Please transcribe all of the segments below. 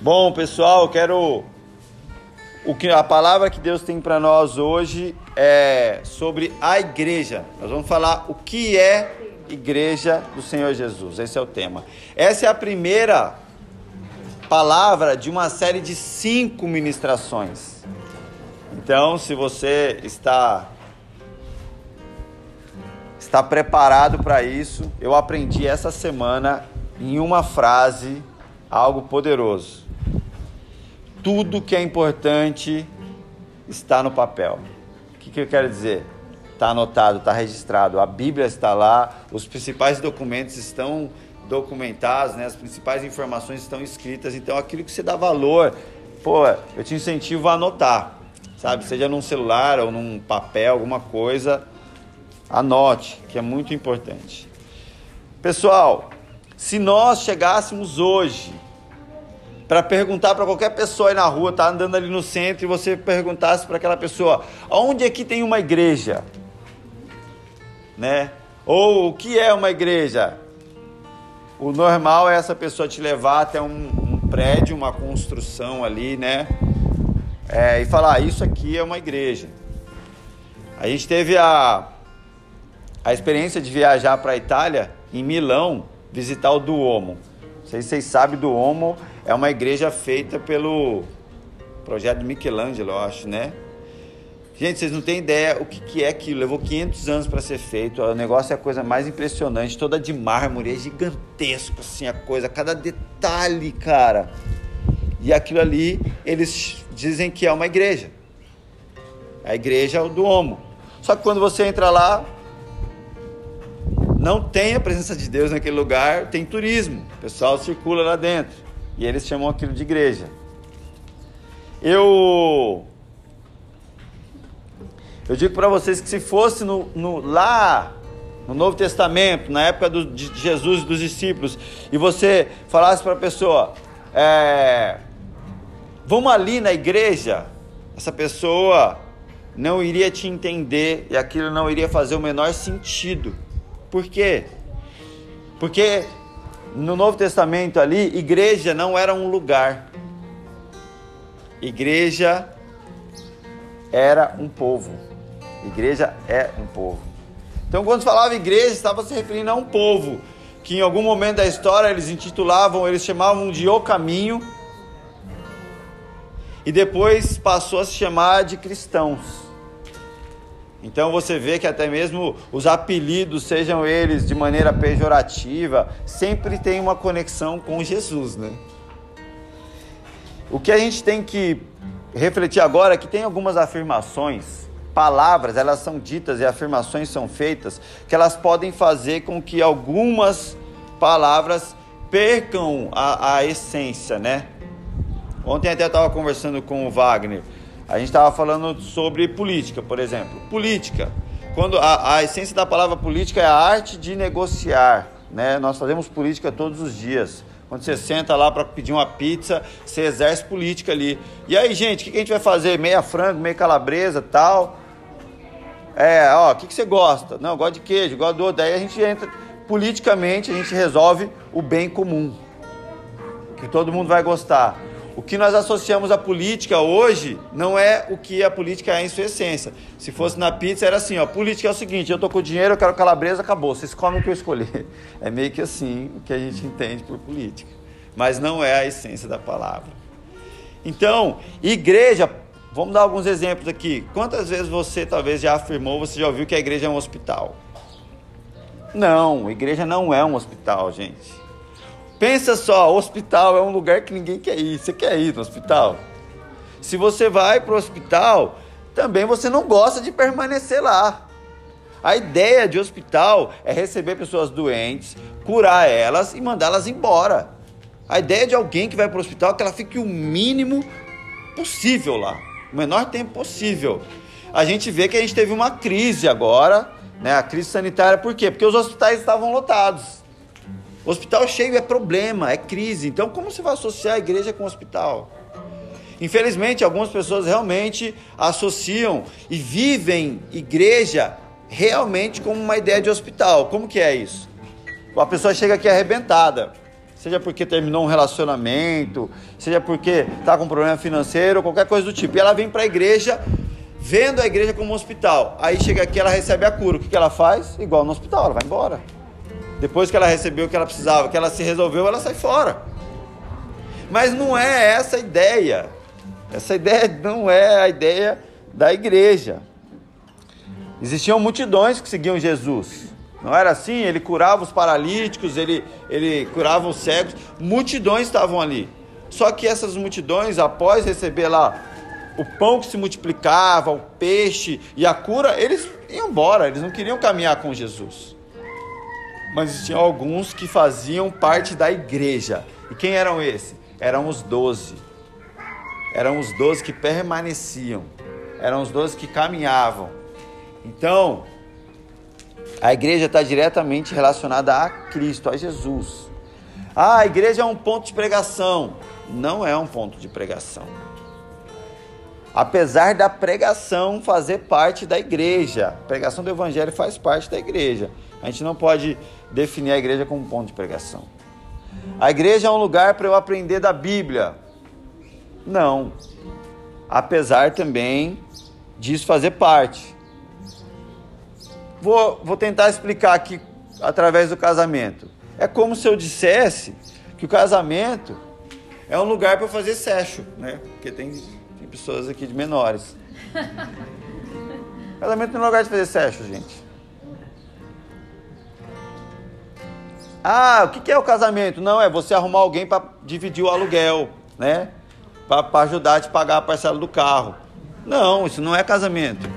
Bom, pessoal, quero o que a palavra que Deus tem para nós hoje é sobre a igreja. Nós vamos falar o que é igreja do Senhor Jesus. Esse é o tema. Essa é a primeira palavra de uma série de cinco ministrações. Então, se você está está preparado para isso, eu aprendi essa semana em uma frase algo poderoso. Tudo que é importante está no papel. O que, que eu quero dizer? Está anotado, está registrado. A Bíblia está lá, os principais documentos estão documentados, né? as principais informações estão escritas. Então, aquilo que você dá valor, pô, eu te incentivo a anotar, sabe? Seja num celular ou num papel, alguma coisa, anote, que é muito importante. Pessoal, se nós chegássemos hoje para perguntar para qualquer pessoa aí na rua, tá andando ali no centro, e você perguntasse para aquela pessoa: onde aqui tem uma igreja? Né? Ou o que é uma igreja? O normal é essa pessoa te levar até um, um prédio, uma construção ali, né? É, e falar: ah, isso aqui é uma igreja. A gente teve a, a experiência de viajar para a Itália, em Milão, visitar o Duomo. Não sei se vocês sabem, Duomo é uma igreja feita pelo projeto Michelangelo, eu acho, né? Gente, vocês não têm ideia o que, que é aquilo. Levou 500 anos para ser feito. O negócio é a coisa mais impressionante, toda de mármore, é gigantesco assim a coisa, cada detalhe, cara. E aquilo ali, eles dizem que é uma igreja. A igreja é o Duomo. Só que quando você entra lá, não tem a presença de Deus naquele lugar, tem turismo. O pessoal circula lá dentro. E eles chamam aquilo de igreja. Eu eu digo para vocês que se fosse no, no, lá no Novo Testamento, na época do, de Jesus e dos discípulos, e você falasse para a pessoa, é, vamos ali na igreja, essa pessoa não iria te entender e aquilo não iria fazer o menor sentido. Por quê? Porque no Novo Testamento ali, igreja não era um lugar. Igreja era um povo. Igreja é um povo. Então, quando falava igreja, estava se referindo a um povo que em algum momento da história eles intitulavam, eles chamavam de o caminho, e depois passou a se chamar de cristãos. Então você vê que até mesmo os apelidos, sejam eles de maneira pejorativa, sempre tem uma conexão com Jesus, né? O que a gente tem que refletir agora é que tem algumas afirmações, palavras, elas são ditas e afirmações são feitas, que elas podem fazer com que algumas palavras percam a, a essência, né? Ontem até eu estava conversando com o Wagner. A gente estava falando sobre política, por exemplo. Política. Quando a, a, essência da palavra política é a arte de negociar, né? Nós fazemos política todos os dias. Quando você senta lá para pedir uma pizza, você exerce política ali. E aí, gente, o que, que a gente vai fazer? Meia frango, meia calabresa, tal. É, ó, o que, que você gosta? Não, eu gosto de queijo, gosto do outro. Daí a gente entra, politicamente, a gente resolve o bem comum. Que todo mundo vai gostar. O que nós associamos à política hoje não é o que a política é em sua essência. Se fosse na pizza, era assim, ó, política é o seguinte, eu tô com dinheiro, eu quero calabresa, acabou, vocês comem o que eu escolher. É meio que assim o que a gente entende por política. Mas não é a essência da palavra. Então, igreja, vamos dar alguns exemplos aqui. Quantas vezes você talvez já afirmou, você já ouviu que a igreja é um hospital? Não, igreja não é um hospital, gente. Pensa só, hospital é um lugar que ninguém quer ir. Você quer ir no hospital? Se você vai para o hospital, também você não gosta de permanecer lá. A ideia de hospital é receber pessoas doentes, curar elas e mandá-las embora. A ideia de alguém que vai para o hospital é que ela fique o mínimo possível lá, o menor tempo possível. A gente vê que a gente teve uma crise agora, né? A crise sanitária, por quê? Porque os hospitais estavam lotados. Hospital cheio é problema, é crise. Então, como você vai associar a igreja com o hospital? Infelizmente, algumas pessoas realmente associam e vivem igreja realmente como uma ideia de hospital. Como que é isso? A pessoa chega aqui arrebentada. seja porque terminou um relacionamento, seja porque está com problema financeiro, qualquer coisa do tipo. E ela vem para a igreja vendo a igreja como um hospital. Aí chega aqui, ela recebe a cura. O que, que ela faz? Igual no hospital, ela vai embora. Depois que ela recebeu o que ela precisava, que ela se resolveu, ela sai fora. Mas não é essa a ideia. Essa ideia não é a ideia da igreja. Existiam multidões que seguiam Jesus. Não era assim? Ele curava os paralíticos, ele, ele curava os cegos. Multidões estavam ali. Só que essas multidões, após receber lá o pão que se multiplicava, o peixe e a cura, eles iam embora, eles não queriam caminhar com Jesus. Mas tinha alguns que faziam parte da igreja. E quem eram esses? Eram os doze. Eram os doze que permaneciam. Eram os doze que caminhavam. Então, a igreja está diretamente relacionada a Cristo, a Jesus. Ah, a igreja é um ponto de pregação. Não é um ponto de pregação. Apesar da pregação fazer parte da igreja, a pregação do evangelho faz parte da igreja. A gente não pode definir a igreja como ponto de pregação. A igreja é um lugar para eu aprender da Bíblia. Não. Apesar também disso fazer parte. Vou, vou tentar explicar aqui através do casamento. É como se eu dissesse que o casamento é um lugar para fazer sexo, né? Porque tem, tem pessoas aqui de menores. casamento não é um lugar de fazer sexo, gente. Ah, o que é o casamento? Não, é você arrumar alguém para dividir o aluguel, né? Para ajudar a te pagar a parcela do carro. Não, isso não é casamento.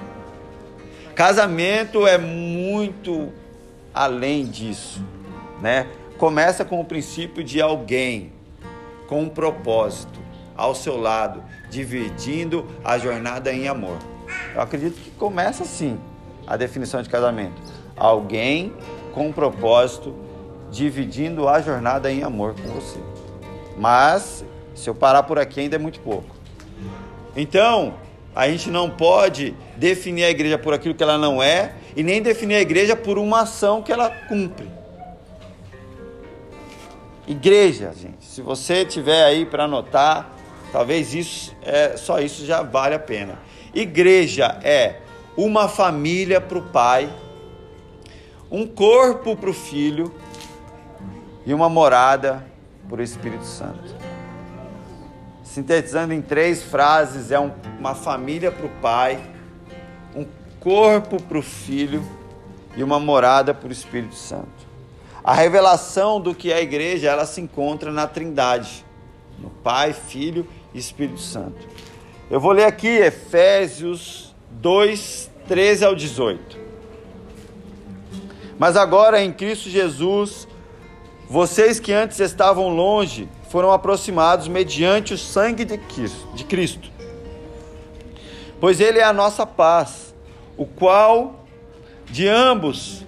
Casamento é muito além disso, né? Começa com o princípio de alguém com um propósito ao seu lado, dividindo a jornada em amor. Eu acredito que começa assim a definição de casamento. Alguém com um propósito dividindo a jornada em amor com você. Mas se eu parar por aqui ainda é muito pouco. Então, a gente não pode definir a igreja por aquilo que ela não é e nem definir a igreja por uma ação que ela cumpre. Igreja, gente, se você tiver aí para anotar, talvez isso é só isso já vale a pena. Igreja é uma família para o pai, um corpo para o filho e uma morada o Espírito Santo. Sintetizando em três frases, é um, uma família para o pai, um corpo para o filho e uma morada para o Espírito Santo. A revelação do que é a igreja, ela se encontra na Trindade, no Pai, Filho e Espírito Santo. Eu vou ler aqui Efésios 2, 13 ao 18. Mas agora em Cristo Jesus, vocês que antes estavam longe, foram aproximados mediante o sangue de Cristo. Pois ele é a nossa paz, o qual de ambos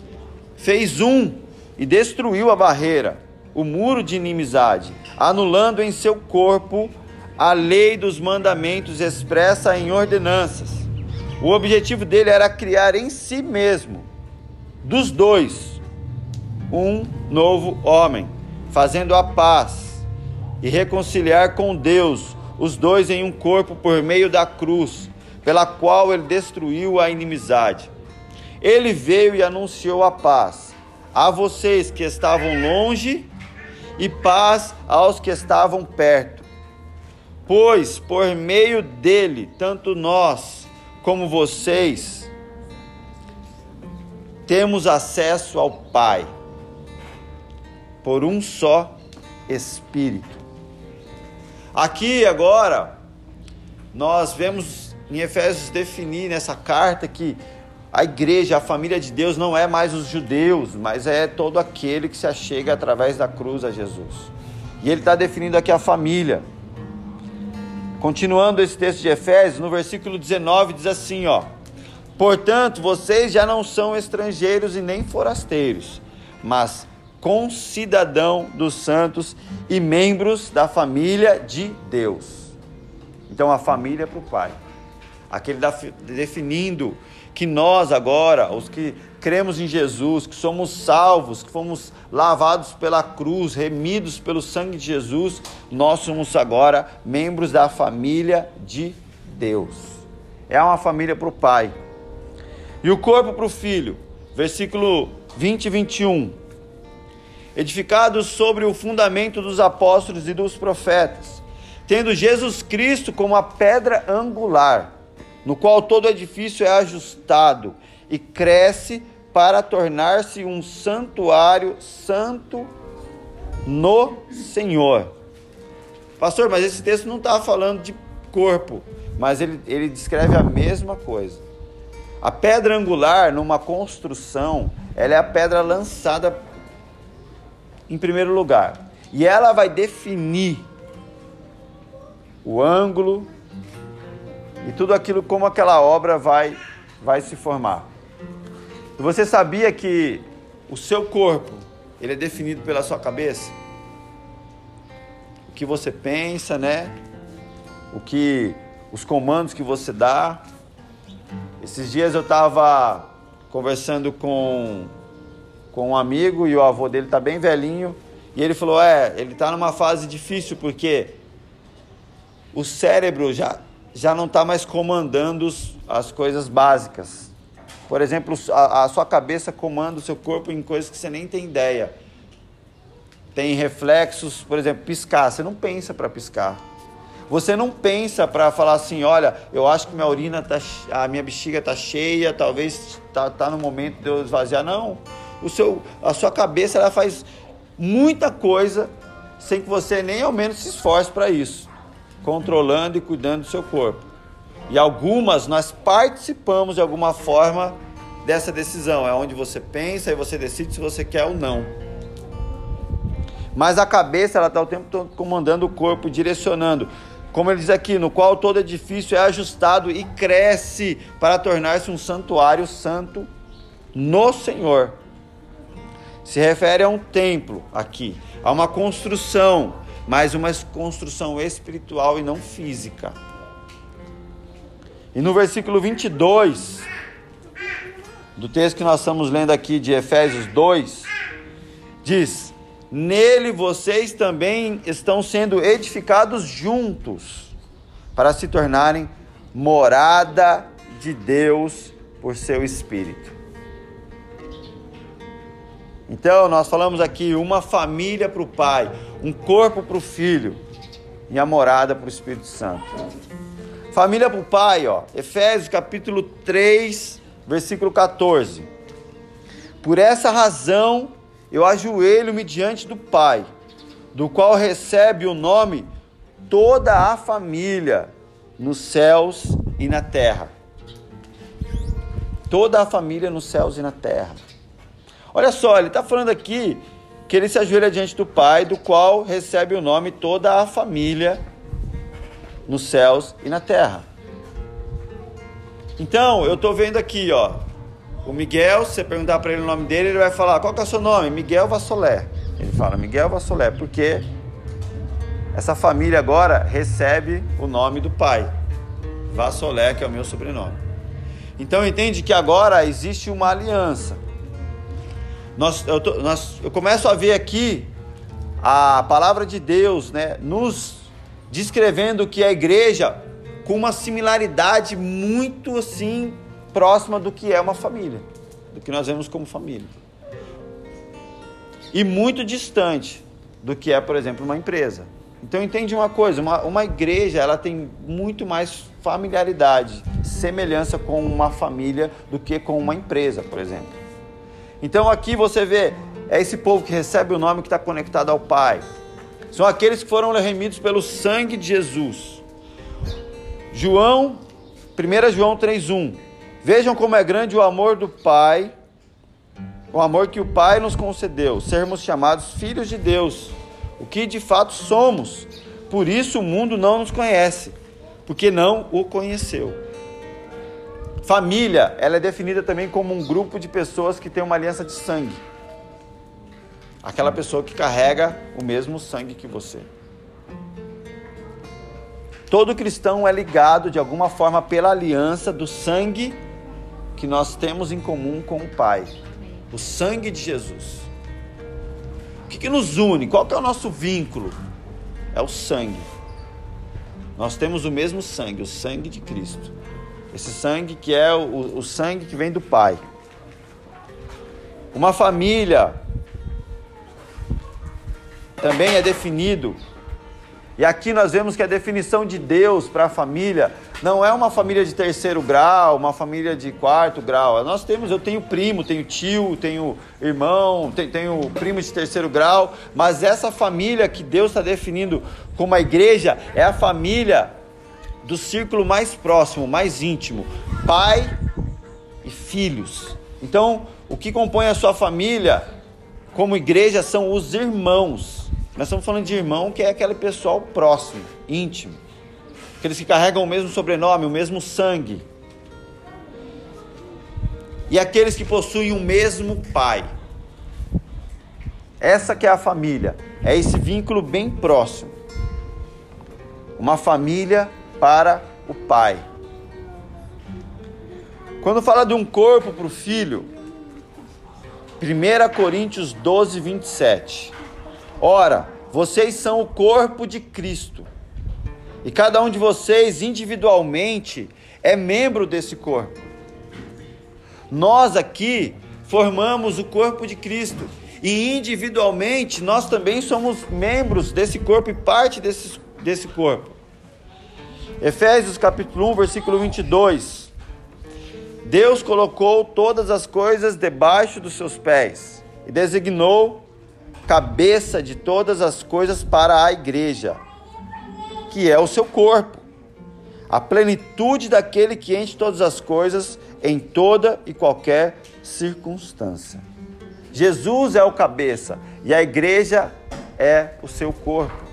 fez um e destruiu a barreira, o muro de inimizade, anulando em seu corpo a lei dos mandamentos expressa em ordenanças. O objetivo dele era criar em si mesmo, dos dois, um novo homem, fazendo a paz e reconciliar com Deus os dois em um corpo por meio da cruz, pela qual ele destruiu a inimizade. Ele veio e anunciou a paz a vocês que estavam longe e paz aos que estavam perto. Pois por meio dele, tanto nós como vocês temos acesso ao Pai por um só Espírito. Aqui agora, nós vemos em Efésios definir nessa carta que a igreja, a família de Deus não é mais os judeus, mas é todo aquele que se achega através da cruz a Jesus. E ele está definindo aqui a família. Continuando esse texto de Efésios, no versículo 19 diz assim, ó: Portanto, vocês já não são estrangeiros e nem forasteiros, mas concidadão dos santos e membros da família de Deus. Então, a família para o pai. Aqui ele está definindo que nós agora, os que cremos em Jesus, que somos salvos, que fomos lavados pela cruz, remidos pelo sangue de Jesus, nós somos agora membros da família de Deus. É uma família para o Pai. E o corpo para o Filho. Versículo 20 e 21. Edificados sobre o fundamento dos apóstolos e dos profetas, tendo Jesus Cristo como a pedra angular no qual todo edifício é ajustado e cresce para tornar-se um santuário santo no Senhor. Pastor, mas esse texto não está falando de corpo, mas ele, ele descreve a mesma coisa. A pedra angular numa construção, ela é a pedra lançada em primeiro lugar. E ela vai definir o ângulo, e tudo aquilo como aquela obra vai vai se formar. Você sabia que o seu corpo ele é definido pela sua cabeça? O que você pensa, né? O que os comandos que você dá. Esses dias eu estava conversando com com um amigo e o avô dele está bem velhinho e ele falou: "É, ele está numa fase difícil porque o cérebro já já não está mais comandando as coisas básicas. Por exemplo, a, a, sua cabeça comanda o seu corpo em coisas que você nem tem ideia. Tem reflexos, por exemplo, piscar. Você não pensa para piscar. Você não pensa para falar assim, olha, eu acho que minha urina tá, a minha bexiga está cheia, talvez tá, tá no momento de eu esvaziar. Não. O seu, a sua cabeça ela faz muita coisa sem que você nem ao menos se esforce para isso controlando e cuidando do seu corpo. E algumas nós participamos de alguma forma dessa decisão. É onde você pensa e você decide se você quer ou não. Mas a cabeça ela está o tempo todo comandando o corpo, direcionando. Como ele diz aqui, no qual todo edifício é ajustado e cresce para tornar-se um santuário santo no Senhor. Se refere a um templo aqui, a uma construção mas uma construção espiritual e não física. E no versículo 22 do texto que nós estamos lendo aqui de Efésios 2, diz: Nele vocês também estão sendo edificados juntos para se tornarem morada de Deus por seu Espírito. Então, nós falamos aqui uma família para o Pai, um corpo para o Filho e a morada para o Espírito Santo. Família para o Pai, ó, Efésios capítulo 3, versículo 14. Por essa razão eu ajoelho-me diante do Pai, do qual recebe o nome toda a família nos céus e na terra. Toda a família nos céus e na terra. Olha só, ele está falando aqui que ele se ajoelha diante do Pai, do qual recebe o nome toda a família nos céus e na terra. Então, eu estou vendo aqui, ó, o Miguel, se você perguntar para ele o nome dele, ele vai falar: qual que é o seu nome? Miguel Vassolé. Ele fala: Miguel Vassolé, porque essa família agora recebe o nome do pai, Vassolé, que é o meu sobrenome. Então, entende que agora existe uma aliança nós, eu, tô, nós, eu começo a ver aqui a palavra de Deus né, nos descrevendo que a igreja com uma similaridade muito assim próxima do que é uma família, do que nós vemos como família. E muito distante do que é, por exemplo, uma empresa. Então entende uma coisa, uma, uma igreja ela tem muito mais familiaridade, semelhança com uma família do que com uma empresa, por exemplo. Então aqui você vê, é esse povo que recebe o nome que está conectado ao Pai. São aqueles que foram remidos pelo sangue de Jesus. João, 1 João 3,1. Vejam como é grande o amor do Pai, o amor que o Pai nos concedeu, sermos chamados filhos de Deus, o que de fato somos. Por isso o mundo não nos conhece, porque não o conheceu. Família, ela é definida também como um grupo de pessoas que tem uma aliança de sangue. Aquela pessoa que carrega o mesmo sangue que você. Todo cristão é ligado de alguma forma pela aliança do sangue que nós temos em comum com o Pai, o sangue de Jesus. O que, que nos une? Qual que é o nosso vínculo? É o sangue. Nós temos o mesmo sangue, o sangue de Cristo. Esse sangue que é o, o sangue que vem do Pai. Uma família também é definido e aqui nós vemos que a definição de Deus para a família não é uma família de terceiro grau, uma família de quarto grau. Nós temos, eu tenho primo, tenho tio, tenho irmão, tenho, tenho primo de terceiro grau, mas essa família que Deus está definindo como a igreja é a família do círculo mais próximo, mais íntimo, pai e filhos. Então, o que compõe a sua família como igreja são os irmãos. Nós estamos falando de irmão que é aquele pessoal próximo, íntimo. Aqueles que carregam o mesmo sobrenome, o mesmo sangue. E aqueles que possuem o mesmo pai. Essa que é a família. É esse vínculo bem próximo. Uma família para o pai. Quando fala de um corpo para o filho, 1 Coríntios 12, 27. Ora, vocês são o corpo de Cristo. E cada um de vocês individualmente é membro desse corpo. Nós aqui formamos o corpo de Cristo. E individualmente nós também somos membros desse corpo e parte desse, desse corpo. Efésios capítulo 1, versículo 22. Deus colocou todas as coisas debaixo dos seus pés e designou cabeça de todas as coisas para a igreja, que é o seu corpo, a plenitude daquele que enche todas as coisas em toda e qualquer circunstância. Jesus é o cabeça e a igreja é o seu corpo.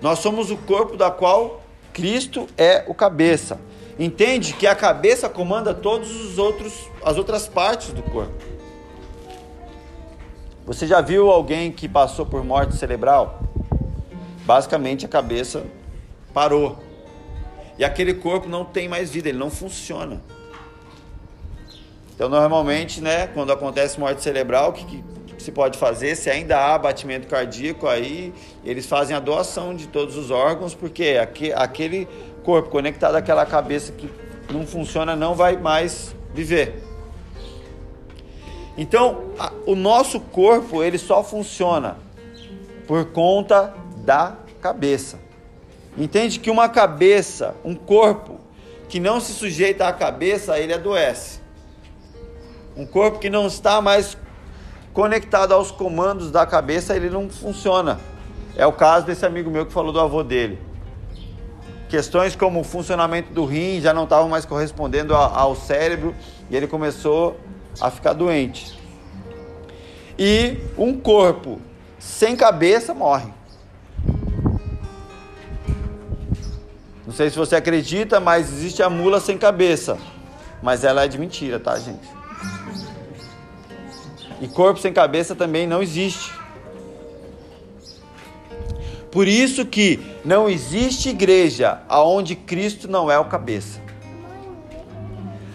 Nós somos o corpo da qual Cristo é o cabeça. Entende que a cabeça comanda todos os outros as outras partes do corpo. Você já viu alguém que passou por morte cerebral? Basicamente a cabeça parou. E aquele corpo não tem mais vida, ele não funciona. Então, normalmente, né, quando acontece morte cerebral, o que, que se pode fazer? Se ainda há batimento cardíaco, aí eles fazem a doação de todos os órgãos, porque aquele corpo conectado àquela cabeça que não funciona não vai mais viver. Então, a, o nosso corpo ele só funciona por conta da cabeça. Entende que uma cabeça, um corpo que não se sujeita à cabeça, ele adoece. Um corpo que não está mais conectado aos comandos da cabeça, ele não funciona. É o caso desse amigo meu que falou do avô dele. Questões como o funcionamento do rim já não estavam mais correspondendo ao cérebro e ele começou a ficar doente. E um corpo sem cabeça morre. Não sei se você acredita, mas existe a mula sem cabeça. Mas ela é de mentira, tá, gente? E corpo sem cabeça também não existe. Por isso que não existe igreja aonde Cristo não é o cabeça.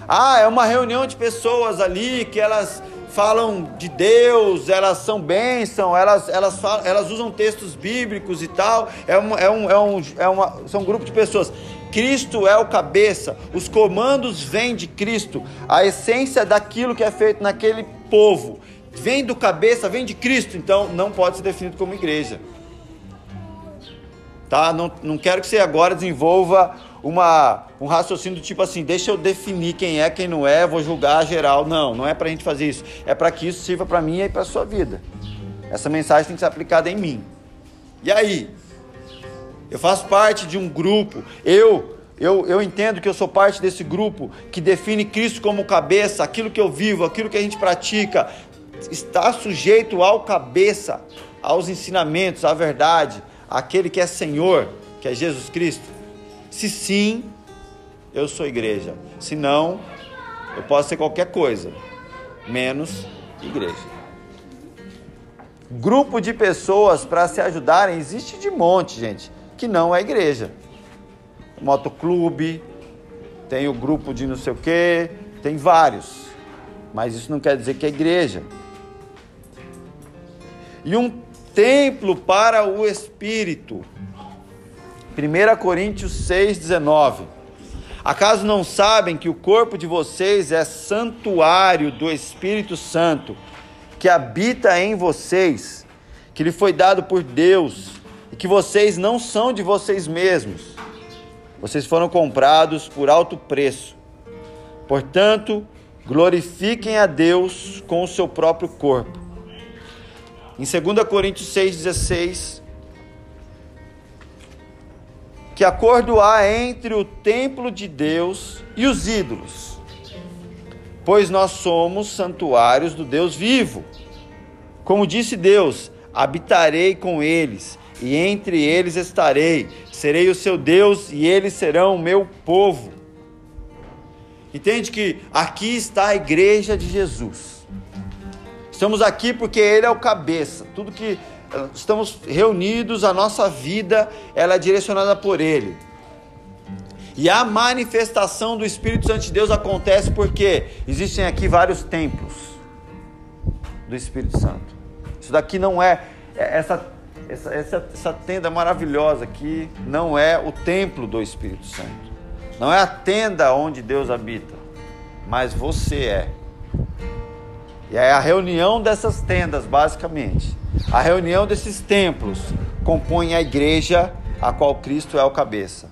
Ah, é uma reunião de pessoas ali que elas falam de Deus, elas são bênção, elas, elas, falam, elas usam textos bíblicos e tal. É, um, é, um, é, um, é uma, são um grupo de pessoas. Cristo é o cabeça, os comandos vêm de Cristo, a essência daquilo que é feito naquele povo vem do cabeça, vem de Cristo, então não pode ser definido como igreja. Tá? Não, não quero que você agora desenvolva uma, um raciocínio do tipo assim, deixa eu definir quem é, quem não é, vou julgar geral. Não, não é para a gente fazer isso. É para que isso sirva para mim e para sua vida. Essa mensagem tem que ser aplicada em mim. E aí? Eu faço parte de um grupo, eu, eu, eu entendo que eu sou parte desse grupo que define Cristo como cabeça, aquilo que eu vivo, aquilo que a gente pratica, está sujeito ao cabeça, aos ensinamentos, à verdade, aquele que é Senhor, que é Jesus Cristo. Se sim, eu sou igreja. Se não, eu posso ser qualquer coisa, menos igreja. Grupo de pessoas para se ajudarem existe de monte, gente. que não é igreja. Motoclube, tem o grupo de não sei o quê, tem vários. Mas isso não quer dizer que é igreja. E um templo para o Espírito. 1 Coríntios 6,19. Acaso não sabem que o corpo de vocês é santuário do Espírito Santo, que habita em vocês, que lhe foi dado por Deus, e que vocês não são de vocês mesmos? Vocês foram comprados por alto preço. Portanto, glorifiquem a Deus com o seu próprio corpo. Em 2 Coríntios 6,16, que acordo há entre o templo de Deus e os ídolos? Pois nós somos santuários do Deus vivo. Como disse Deus: habitarei com eles, e entre eles estarei, serei o seu Deus, e eles serão o meu povo. Entende que aqui está a igreja de Jesus. Estamos aqui porque Ele é o cabeça. Tudo que estamos reunidos, a nossa vida ela é direcionada por Ele. E a manifestação do Espírito Santo de Deus acontece porque existem aqui vários templos do Espírito Santo. Isso daqui não é, é essa, essa, essa, essa tenda maravilhosa aqui não é o templo do Espírito Santo. Não é a tenda onde Deus habita, mas você é. E é a reunião dessas tendas, basicamente. A reunião desses templos compõe a igreja a qual Cristo é o cabeça.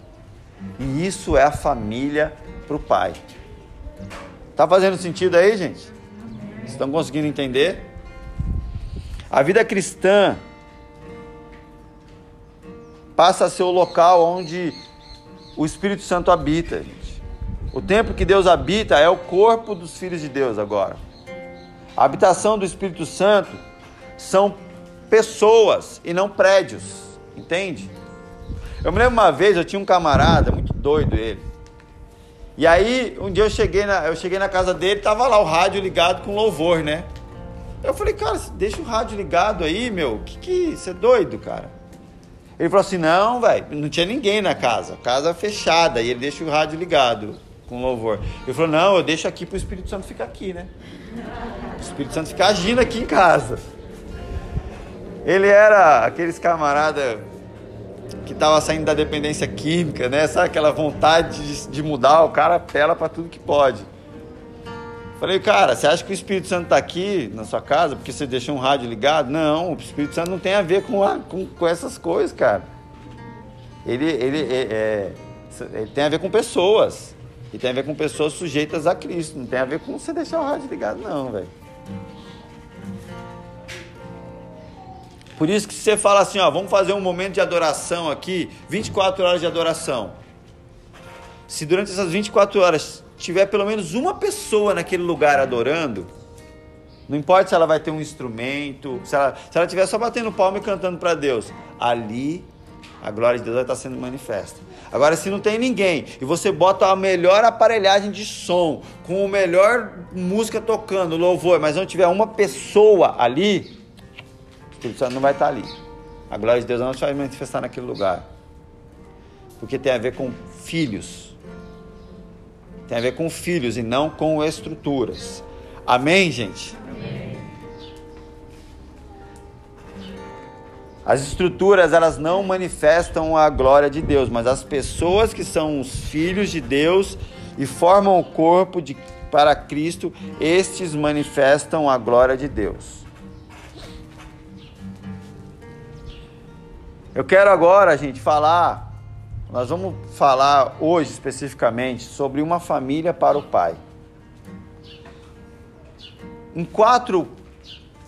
E isso é a família para o Pai. Tá fazendo sentido aí, gente? Estão conseguindo entender? A vida cristã passa a ser o local onde o Espírito Santo habita, gente. O templo que Deus habita é o corpo dos filhos de Deus agora. A habitação do Espírito Santo são pessoas e não prédios, entende? Eu me lembro uma vez, eu tinha um camarada, muito doido ele. E aí, um dia eu cheguei na, eu cheguei na casa dele, tava lá o rádio ligado com louvor, né? Eu falei, cara, deixa o rádio ligado aí, meu. Que que você é doido, cara? Ele falou assim: "Não, velho, não tinha ninguém na casa, casa fechada, e ele deixa o rádio ligado com louvor". Ele falou: "Não, eu deixo aqui pro Espírito Santo ficar aqui, né?" O Espírito Santo fica agindo aqui em casa. Ele era aqueles camarada que estava saindo da dependência química, né? Sabe aquela vontade de, de mudar, o cara apela para tudo que pode. Falei, cara, você acha que o Espírito Santo está aqui na sua casa porque você deixou um rádio ligado? Não, o Espírito Santo não tem a ver com, a, com, com essas coisas, cara. Ele, ele, é, é, ele tem a ver com pessoas. E tem a ver com pessoas sujeitas a Cristo. Não tem a ver com você deixar o rádio ligado, não, velho. Por isso que você fala assim, ó, vamos fazer um momento de adoração aqui, 24 horas de adoração. Se durante essas 24 horas tiver pelo menos uma pessoa naquele lugar adorando, não importa se ela vai ter um instrumento, se ela, se ela estiver só batendo palma e cantando para Deus, ali a glória de Deus vai estar sendo manifesta. Agora, se não tem ninguém e você bota a melhor aparelhagem de som, com a melhor música tocando, louvor, mas não tiver uma pessoa ali, Espírito Santo não vai estar ali. A glória de Deus não vai manifestar naquele lugar. Porque tem a ver com filhos. Tem a ver com filhos e não com estruturas. Amém, gente? As estruturas, elas não manifestam a glória de Deus, mas as pessoas que são os filhos de Deus e formam o corpo de, para Cristo, estes manifestam a glória de Deus. Eu quero agora, gente, falar. Nós vamos falar hoje especificamente sobre uma família para o pai. Em quatro,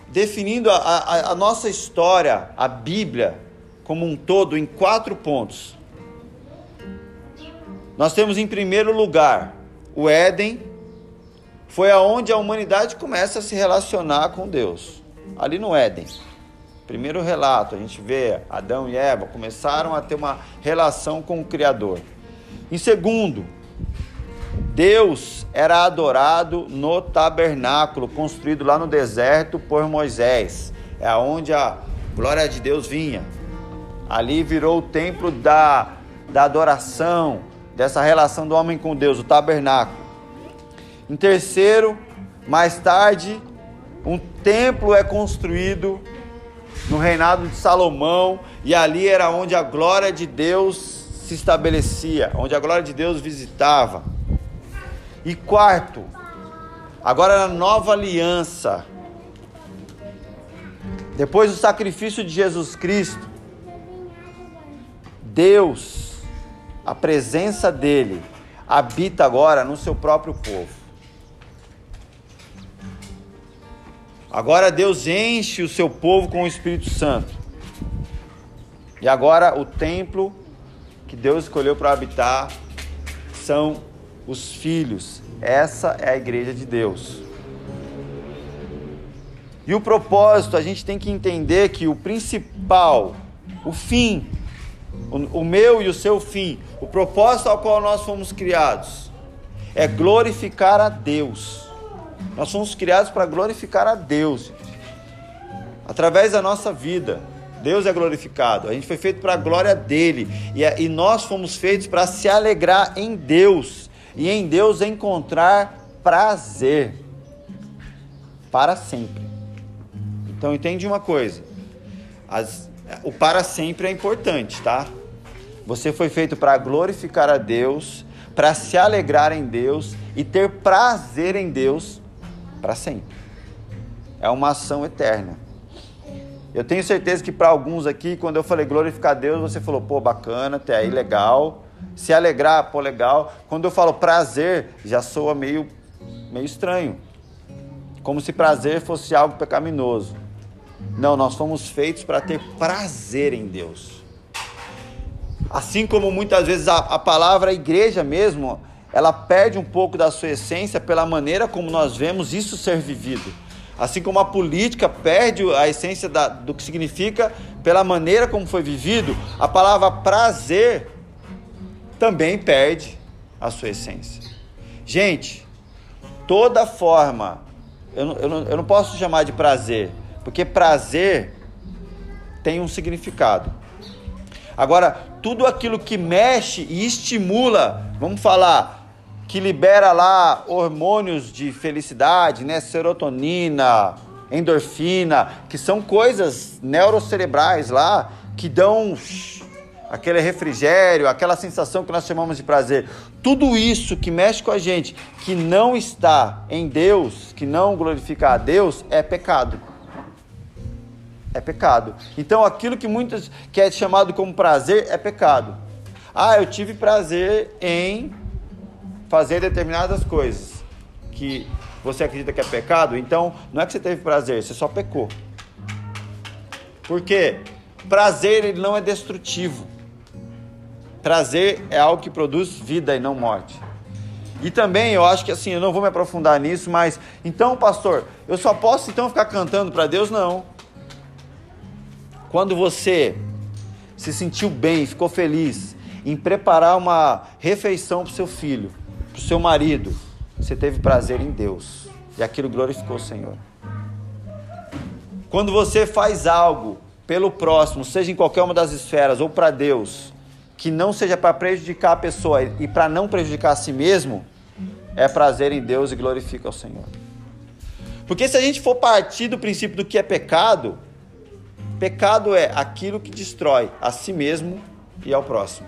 definindo a, a, a nossa história, a Bíblia como um todo, em quatro pontos. Nós temos em primeiro lugar o Éden, foi aonde a humanidade começa a se relacionar com Deus, ali no Éden. Primeiro relato, a gente vê Adão e Eva começaram a ter uma relação com o Criador. Em segundo, Deus era adorado no tabernáculo construído lá no deserto por Moisés. É onde a glória de Deus vinha. Ali virou o templo da, da adoração, dessa relação do homem com Deus, o tabernáculo. Em terceiro, mais tarde, um templo é construído no reinado de Salomão, e ali era onde a glória de Deus se estabelecia, onde a glória de Deus visitava. E quarto, agora na nova aliança, depois do sacrifício de Jesus Cristo, Deus, a presença dele, habita agora no seu próprio povo. Agora Deus enche o seu povo com o Espírito Santo. E agora o templo que Deus escolheu para habitar são os filhos. Essa é a igreja de Deus. E o propósito, a gente tem que entender que o principal, o fim, o, meu e o seu fim, o propósito ao qual nós fomos criados, é glorificar a Deus. Nós fomos criados para glorificar a Deus. Através da nossa vida, Deus é glorificado. A gente foi feito para a glória dele. E, e nós fomos feitos para se alegrar em Deus. E em Deus encontrar prazer. Para sempre. Então entende uma coisa. As, o para sempre é importante, tá? Você foi feito para glorificar a Deus, para se alegrar em Deus e ter prazer em Deus para sempre. É uma ação eterna. Eu tenho certeza que para alguns aqui, quando eu falei glorificar a Deus, você falou, pô, bacana, até aí legal. Se alegrar, pô, legal. Quando eu falo prazer, já soa meio, meio estranho. Como se prazer fosse algo pecaminoso. Não, nós fomos feitos para ter prazer em Deus. Assim como muitas vezes a, a palavra igreja mesmo, ela perde um pouco da sua essência pela maneira como nós vemos isso ser vivido. Assim como a política perde a essência da, do que significa pela maneira como foi vivido, a palavra prazer também perde a sua essência. Gente, toda forma, eu eu eu não posso chamar de prazer, porque prazer tem um significado. Agora, tudo aquilo que mexe e estimula, vamos falar, que libera lá hormônios de felicidade, né? Serotonina, endorfina, que são coisas neurocerebrais lá que dão aquele refrigério, aquela sensação que nós chamamos de prazer. Tudo isso que mexe com a gente, que não está em Deus, que não glorifica a Deus, é pecado. É pecado. Então aquilo que muitas que é chamado como prazer é pecado. Ah, eu tive prazer em fazer determinadas coisas que você acredita que é pecado, então não é que você teve prazer, você só pecou. Porque prazer ele não é destrutivo. Prazer é algo que produz vida e não morte. E também eu acho que assim, eu não vou me aprofundar nisso, mas então, pastor, eu só posso então ficar cantando para Deus? Não. Quando você se sentiu bem, ficou feliz em preparar uma refeição para seu filho, para o seu marido, você teve prazer em Deus e aquilo glorificou o Senhor. Quando você faz algo pelo próximo, seja em qualquer uma das esferas ou para Deus, que não seja para prejudicar a pessoa e para não prejudicar a si mesmo, é prazer em Deus e glorifica o Senhor. Porque se a gente for partir do princípio do que é pecado, pecado é aquilo que destrói a si mesmo e ao próximo.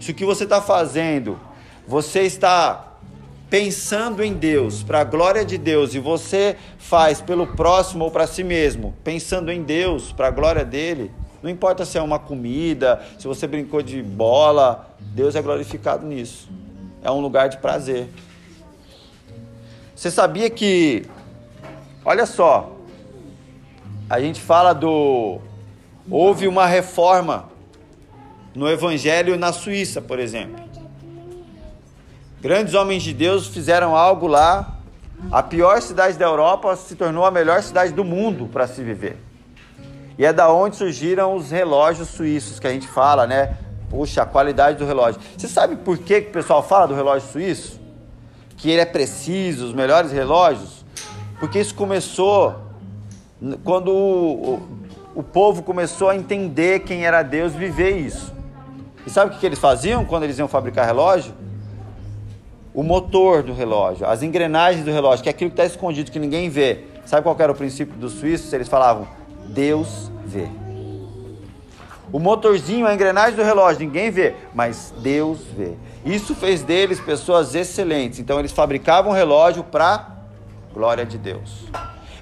Se o que você está fazendo você está pensando em Deus, para a glória de Deus, e você faz pelo próximo ou para si mesmo, pensando em Deus, para a glória dele, não importa se é uma comida, se você brincou de bola, Deus é glorificado nisso. É um lugar de prazer. Você sabia que, olha só, a gente fala do. Houve uma reforma no Evangelho na Suíça, por exemplo. Grandes homens de Deus fizeram algo lá. A pior cidade da Europa se tornou a melhor cidade do mundo para se viver. E é da onde surgiram os relógios suíços que a gente fala, né? Puxa, a qualidade do relógio. Você sabe por que, que o pessoal fala do relógio suíço? Que ele é preciso, os melhores relógios? Porque isso começou quando o povo começou a entender quem era Deus, viver isso. E sabe o que eles faziam quando eles iam fabricar relógio? O motor do relógio, as engrenagens do relógio, que é aquilo que está escondido, que ninguém vê. Sabe qual era o princípio dos suíços? Eles falavam: Deus vê. O motorzinho, a engrenagem do relógio, ninguém vê, mas Deus vê. Isso fez deles pessoas excelentes. Então eles fabricavam relógio para glória de Deus.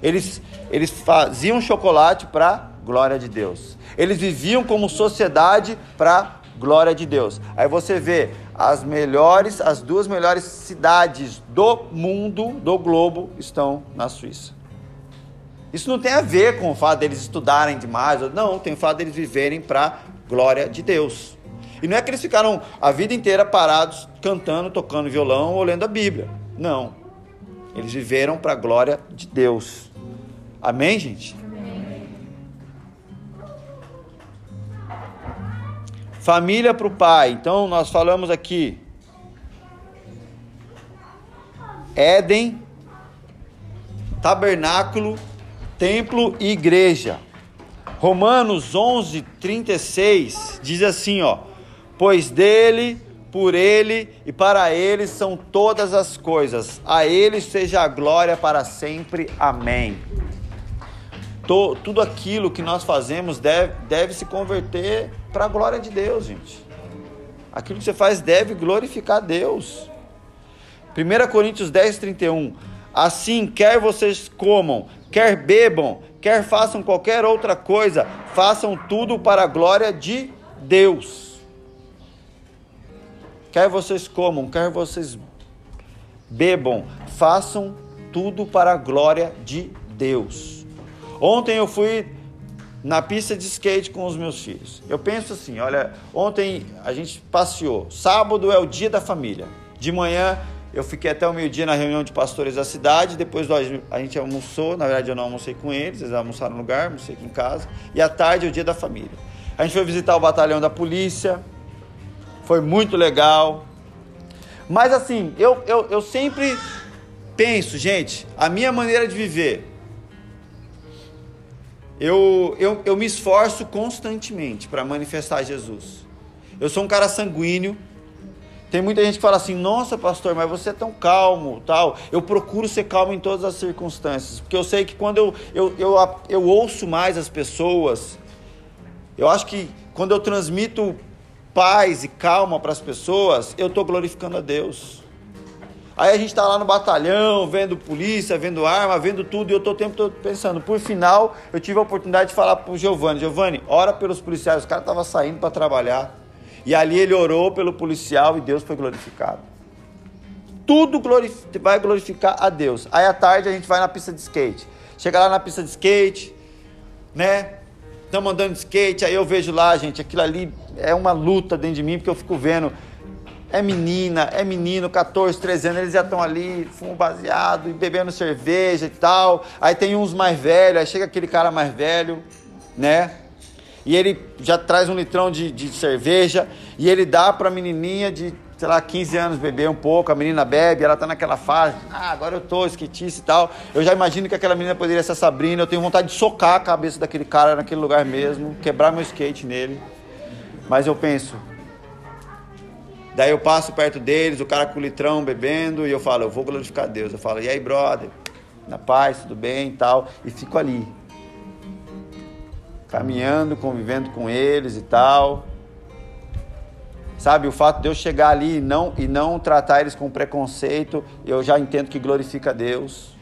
Eles, eles faziam chocolate para glória de Deus. Eles viviam como sociedade para glória de Deus. Aí você vê as melhores, as duas melhores cidades do mundo, do globo, estão na Suíça. Isso não tem a ver com o fato deles estudarem demais, não, tem o fato deles viverem para glória de Deus. E não é que eles ficaram a vida inteira parados cantando, tocando violão ou lendo a Bíblia. Não. Eles viveram para a glória de Deus. Amém, gente? Família para o pai. Então, nós falamos aqui. Éden, tabernáculo, templo e igreja. Romanos 11, 36 diz assim: ó, pois dele, por ele e para ele são todas as coisas, a ele seja a glória para sempre. Amém tudo aquilo que nós fazemos deve, deve se converter para a glória de Deus, gente. Aquilo que você faz deve glorificar Deus. 1 Coríntios 10, 31. Assim, quer vocês comam, quer bebam, quer façam qualquer outra coisa, façam tudo para a glória de Deus. Quer vocês comam, quer vocês bebam, façam tudo para a glória de Deus. Ontem eu fui na pista de skate com os meus filhos. Eu penso assim, olha, ontem a gente passeou. Sábado é o dia da família. De manhã eu fiquei até o meio-dia na reunião de pastores da cidade. Depois a gente almoçou. Na verdade, eu não almocei com eles, eles almoçaram no lugar, almocei aqui em casa. E à tarde é o dia da família. A gente foi visitar o batalhão da polícia. Foi muito legal. Mas assim, eu, eu, eu sempre penso, gente, a minha maneira de viver eu, eu, eu me esforço constantemente para manifestar Jesus. Eu sou um cara sanguíneo. Tem muita gente que fala assim: "Nossa, pastor, mas você é tão calmo", tal. Eu procuro ser calmo em todas as circunstâncias, porque eu sei que quando eu eu, eu, eu ouço mais as pessoas, eu acho que quando eu transmito paz e calma para as pessoas, eu estou glorificando a Deus. Aí a gente está lá no batalhão, vendo polícia, vendo arma, vendo tudo, e eu estou o tempo todo pensando. Por final, eu tive a oportunidade de falar para o Giovanni: Giovanni, ora pelos policiais. O cara estava saindo para trabalhar. E ali ele orou pelo policial e Deus foi glorificado. Tudo vai glorificar a Deus. Aí à tarde a gente vai na pista de skate. Chega lá na pista de skate, né? Estamos andando de skate, aí eu vejo lá, gente, aquilo ali é uma luta dentro de mim, porque eu fico vendo é menina, é menino, 14, 13 anos, eles já estão ali, fumam baseado bebendo cerveja e tal. Aí tem uns mais velhos, aí chega aquele cara mais velho, né? E ele já traz um litrão de, de cerveja e ele dá para a menininha de, sei lá, 15 anos beber um pouco. A menina bebe, ela tá naquela fase, ah, agora eu tô esquitice e tal. Eu já imagino que aquela menina poderia ser a Sabrina. Eu tenho vontade de socar a cabeça daquele cara naquele lugar mesmo, quebrar meu skate nele. Mas eu penso, Daí eu passo perto deles, o cara com o litrão bebendo, e eu falo, eu vou glorificar Deus. Eu falo, e aí, brother? Na paz, tudo bem e tal. E fico ali. Caminhando, convivendo com eles e tal. Sabe, o fato de eu chegar ali e não, e não tratar eles com preconceito, eu já entendo que glorifica Deus.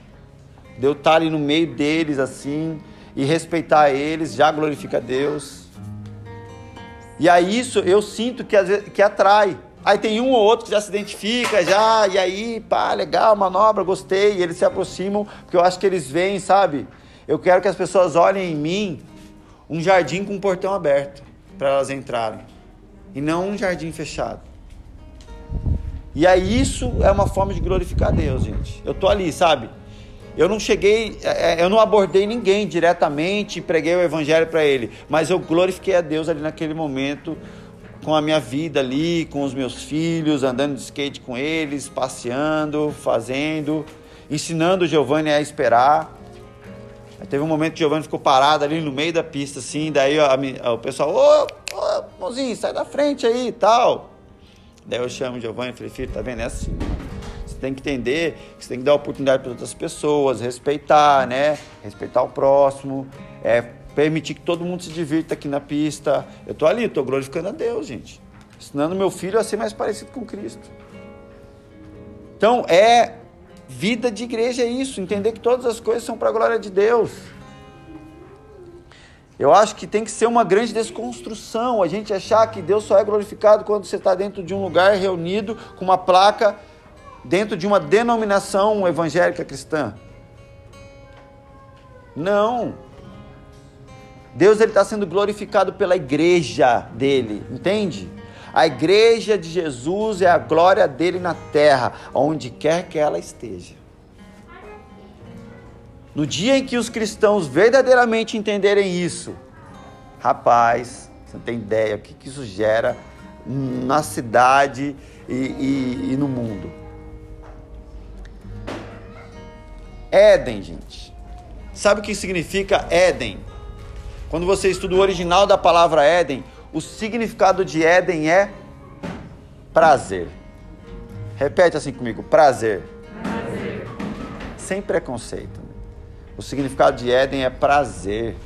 De eu estar ali no meio deles assim e respeitar eles, já glorifica Deus. E aí isso eu sinto que, que atrai. Aí tem um ou outro que já se identifica, já, e aí, pá, legal, manobra, gostei, e eles se aproximam, porque eu acho que eles veem, sabe? Eu quero que as pessoas olhem em mim um jardim com um portão aberto para elas entrarem, e não um jardim fechado. E aí isso é uma forma de glorificar Deus, gente. Eu tô ali, sabe? Eu não cheguei, é, é, eu não abordei ninguém diretamente preguei o evangelho para ele, mas eu glorifiquei a Deus ali naquele momento com a minha vida ali, com os meus filhos, andando de skate com eles, passeando, fazendo, ensinando o Giovanni a esperar. Aí teve um momento que o Giovanni ficou parado ali no meio da pista, assim, daí a, a, o pessoal, ô, ô, mozinho, sai da frente aí e tal. Daí eu chamo o Giovanni e falei, filho, tá vendo? É assim, você tem que entender que você tem que dar oportunidade para outras pessoas, respeitar, né? Respeitar o próximo, é, permitir que todo mundo se divirta aqui na pista. Eu tô ali, tô glorificando a Deus, gente. Ensinando meu filho a ser mais parecido com Cristo. Então, é Vida de igreja é isso, entender que todas as coisas são para a glória de Deus. Eu acho que tem que ser uma grande desconstrução, a gente achar que Deus só é glorificado quando você está dentro de um lugar reunido com uma placa dentro de uma denominação evangélica cristã. Não. Deus está sendo glorificado pela igreja dele, entende? A igreja de Jesus é a glória dele na terra, onde quer que ela esteja. No dia em que os cristãos verdadeiramente entenderem isso, rapaz, você não tem ideia o que, isso gera na cidade e, e, e no mundo. Éden, gente. Sabe o que significa Éden? Quando você estuda o original da palavra Éden, o significado de Éden é prazer. Repete assim comigo: prazer. prazer. Sem preconceito. Né? O significado de Éden é prazer.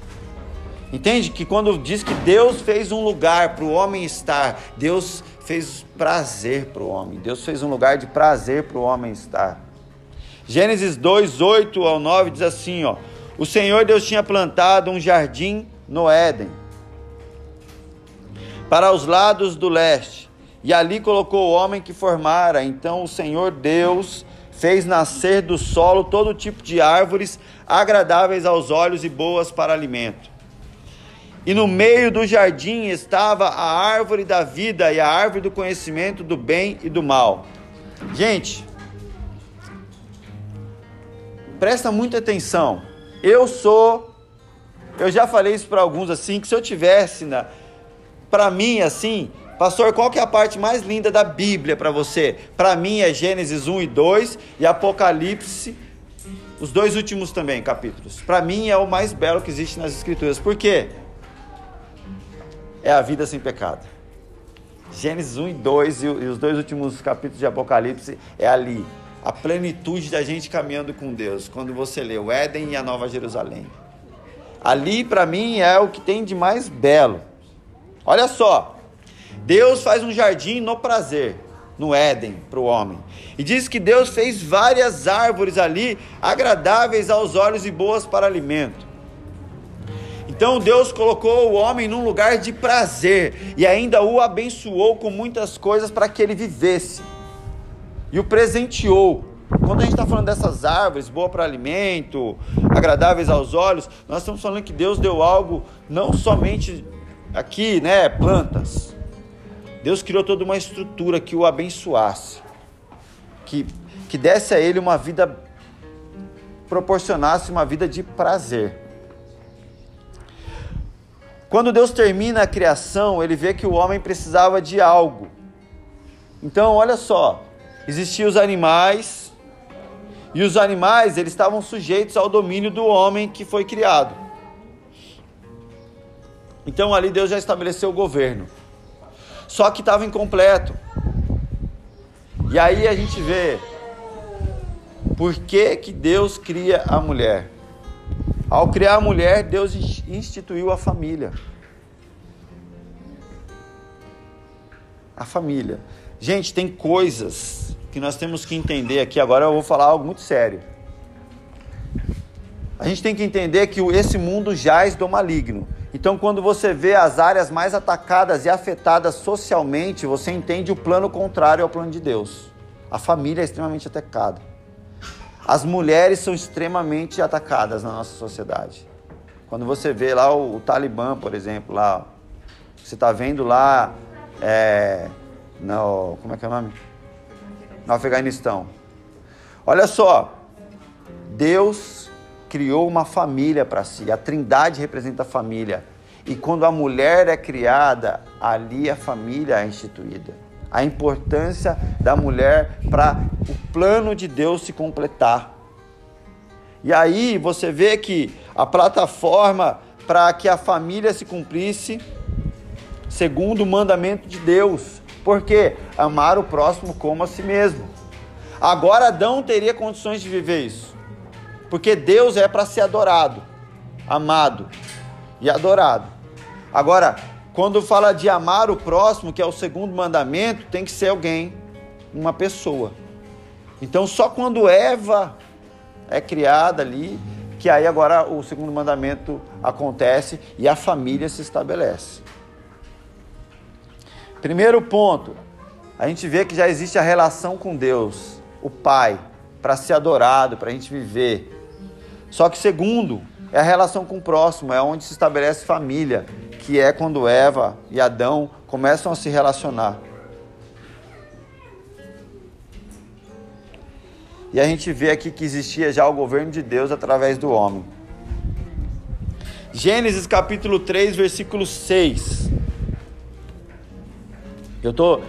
Entende que quando diz que Deus fez um lugar para o homem estar, Deus fez prazer para o homem. Deus fez um lugar de prazer para o homem estar. Gênesis 2, 8 ao 9 diz assim: ó, O Senhor Deus tinha plantado um jardim no Éden para os lados do leste, e ali colocou o homem que formara. Então o Senhor Deus fez nascer do solo todo tipo de árvores agradáveis aos olhos e boas para alimento. E no meio do jardim estava a árvore da vida e a árvore do conhecimento do bem e do mal. Gente, presta muita atenção. Eu sou, eu já falei isso para alguns assim, que se eu tivesse na, para mim, assim, pastor, qual que é a parte mais linda da Bíblia para você? Para mim é Gênesis 1 e 2 e Apocalipse, os dois últimos também capítulos. Para mim é o mais belo que existe nas Escrituras. Por quê? É a vida sem pecado. Gênesis 1 e 2 e os dois últimos capítulos de Apocalipse é ali. A plenitude da gente caminhando com Deus. Quando você lê o Éden e a Nova Jerusalém. Ali, para mim, é o que tem de mais belo. Olha só, Deus faz um jardim no prazer, no Éden, para o homem. E diz que Deus fez várias árvores ali, agradáveis aos olhos e boas para alimento. Então Deus colocou o homem num lugar de prazer e ainda o abençoou com muitas coisas para que ele vivesse. E o presenteou. Quando a gente está falando dessas árvores, boa para alimento, agradáveis aos olhos, nós estamos falando que Deus deu algo não somente aqui, né, plantas. Deus criou toda uma estrutura que o abençoasse, que, que desse a ele uma vida, proporcionasse uma vida de prazer. Quando Deus termina a criação, ele vê que o homem precisava de algo. Então, olha só, existiam os animais, e os animais, eles estavam sujeitos ao domínio do homem que foi criado. Então ali Deus já estabeleceu o governo. Só que estava incompleto. E aí a gente vê por que, que Deus cria a mulher. Ao criar a mulher, Deus instituiu a família. A família. Gente, tem coisas que nós temos que entender aqui. Agora eu vou falar algo muito sério. A gente tem que entender que esse mundo jaz do maligno. Então, quando você vê as áreas mais atacadas e afetadas socialmente, você entende o plano contrário ao plano de Deus. A família é extremamente atacada. As mulheres são extremamente atacadas na nossa sociedade. Quando você vê lá o, o Talibã, por exemplo, lá, você está vendo lá, é, no, como é que é o nome? No Afeganistão. Olha só, Deus criou uma família para si. A Trindade representa a família. E quando a mulher é criada, ali a família é instituída. A importância da mulher para o plano de Deus se completar. E aí você vê que a plataforma para que a família se cumprisse segundo o mandamento de Deus. Porque amar o próximo como a si mesmo. Agora Adão teria condições de viver isso. Porque Deus é para ser adorado, amado e adorado. Agora, quando fala de amar o próximo, que é o segundo mandamento, tem que ser alguém, uma pessoa. Então, só quando Eva é criada ali, que aí agora o segundo mandamento acontece e a família se estabelece. Primeiro ponto, a gente vê que já existe a relação com Deus, o Pai, para ser adorado, para a gente viver. Só que segundo, é a relação com o próximo, é onde se estabelece família, que é quando Eva e Adão começam a se relacionar. E a gente vê aqui que existia já o governo de Deus através do homem. Gênesis capítulo 3, versículo 6. Eu tô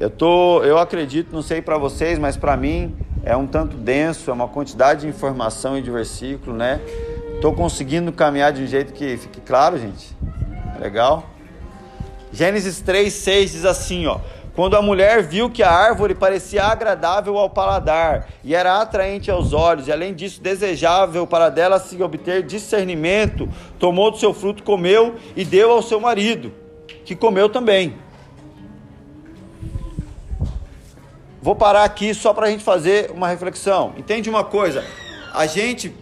eu tô, eu acredito, não sei para vocês, mas para mim é um tanto denso, é uma quantidade de informação e de versículo, né? Tô conseguindo caminhar de um jeito que fique claro, gente. Legal? Gênesis 3, 6 diz assim, ó: quando a mulher viu que a árvore parecia agradável ao paladar e era atraente aos olhos, e além disso desejável para dela se obter discernimento, tomou do seu fruto, comeu e deu ao seu marido, que comeu também. Vou parar aqui só para a gente fazer uma reflexão. Entende uma coisa? A gente